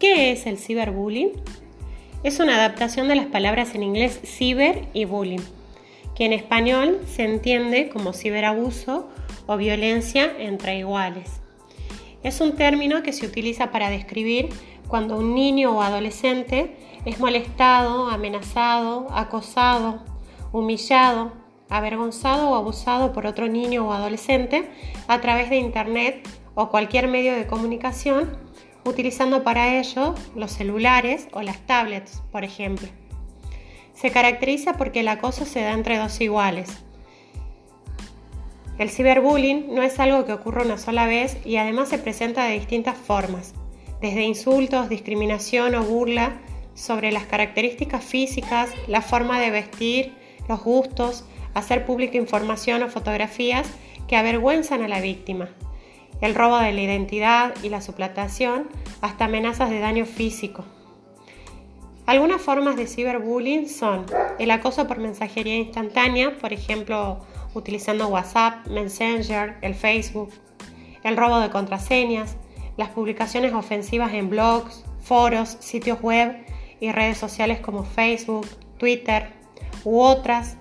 ¿Qué es el ciberbullying? Es una adaptación de las palabras en inglés ciber y bullying, que en español se entiende como ciberabuso o violencia entre iguales. Es un término que se utiliza para describir cuando un niño o adolescente es molestado, amenazado, acosado, humillado, avergonzado o abusado por otro niño o adolescente a través de Internet o cualquier medio de comunicación, utilizando para ello los celulares o las tablets, por ejemplo. Se caracteriza porque el acoso se da entre dos iguales. El ciberbullying no es algo que ocurra una sola vez y además se presenta de distintas formas, desde insultos, discriminación o burla sobre las características físicas, la forma de vestir, los gustos, hacer pública información o fotografías que avergüenzan a la víctima, el robo de la identidad y la suplantación, hasta amenazas de daño físico. Algunas formas de ciberbullying son el acoso por mensajería instantánea, por ejemplo, utilizando WhatsApp, Messenger, el Facebook, el robo de contraseñas, las publicaciones ofensivas en blogs, foros, sitios web y redes sociales como Facebook, Twitter u otras.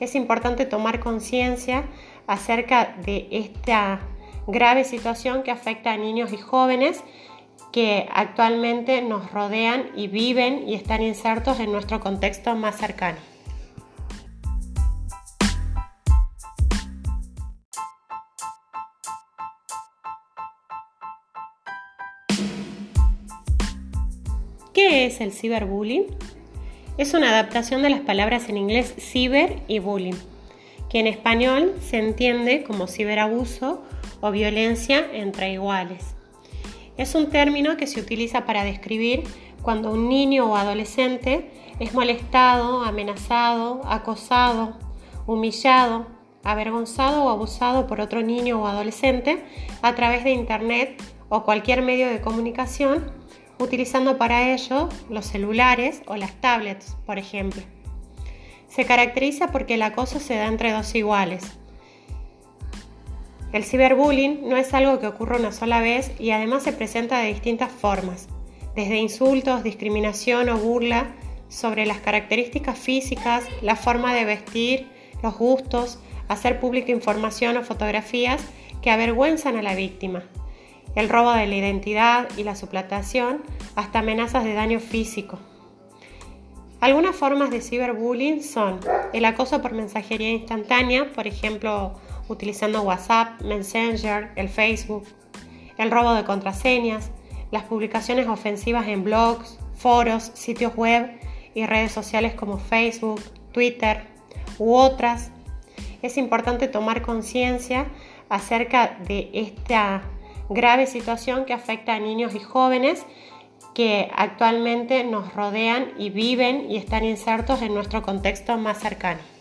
Es importante tomar conciencia acerca de esta grave situación que afecta a niños y jóvenes que actualmente nos rodean y viven y están insertos en nuestro contexto más cercano. ¿Qué es el ciberbullying? Es una adaptación de las palabras en inglés ciber y bullying, que en español se entiende como ciberabuso o violencia entre iguales. Es un término que se utiliza para describir cuando un niño o adolescente es molestado, amenazado, acosado, humillado, avergonzado o abusado por otro niño o adolescente a través de Internet o cualquier medio de comunicación utilizando para ello los celulares o las tablets, por ejemplo. Se caracteriza porque el acoso se da entre dos iguales. El ciberbullying no es algo que ocurra una sola vez y además se presenta de distintas formas, desde insultos, discriminación o burla sobre las características físicas, la forma de vestir, los gustos, hacer pública información o fotografías que avergüenzan a la víctima, el robo de la identidad y la suplantación, hasta amenazas de daño físico. Algunas formas de ciberbullying son el acoso por mensajería instantánea, por ejemplo, utilizando WhatsApp, Messenger, el Facebook, el robo de contraseñas, las publicaciones ofensivas en blogs, foros, sitios web y redes sociales como Facebook, Twitter u otras. Es importante tomar conciencia acerca de esta grave situación que afecta a niños y jóvenes que actualmente nos rodean y viven y están insertos en nuestro contexto más cercano.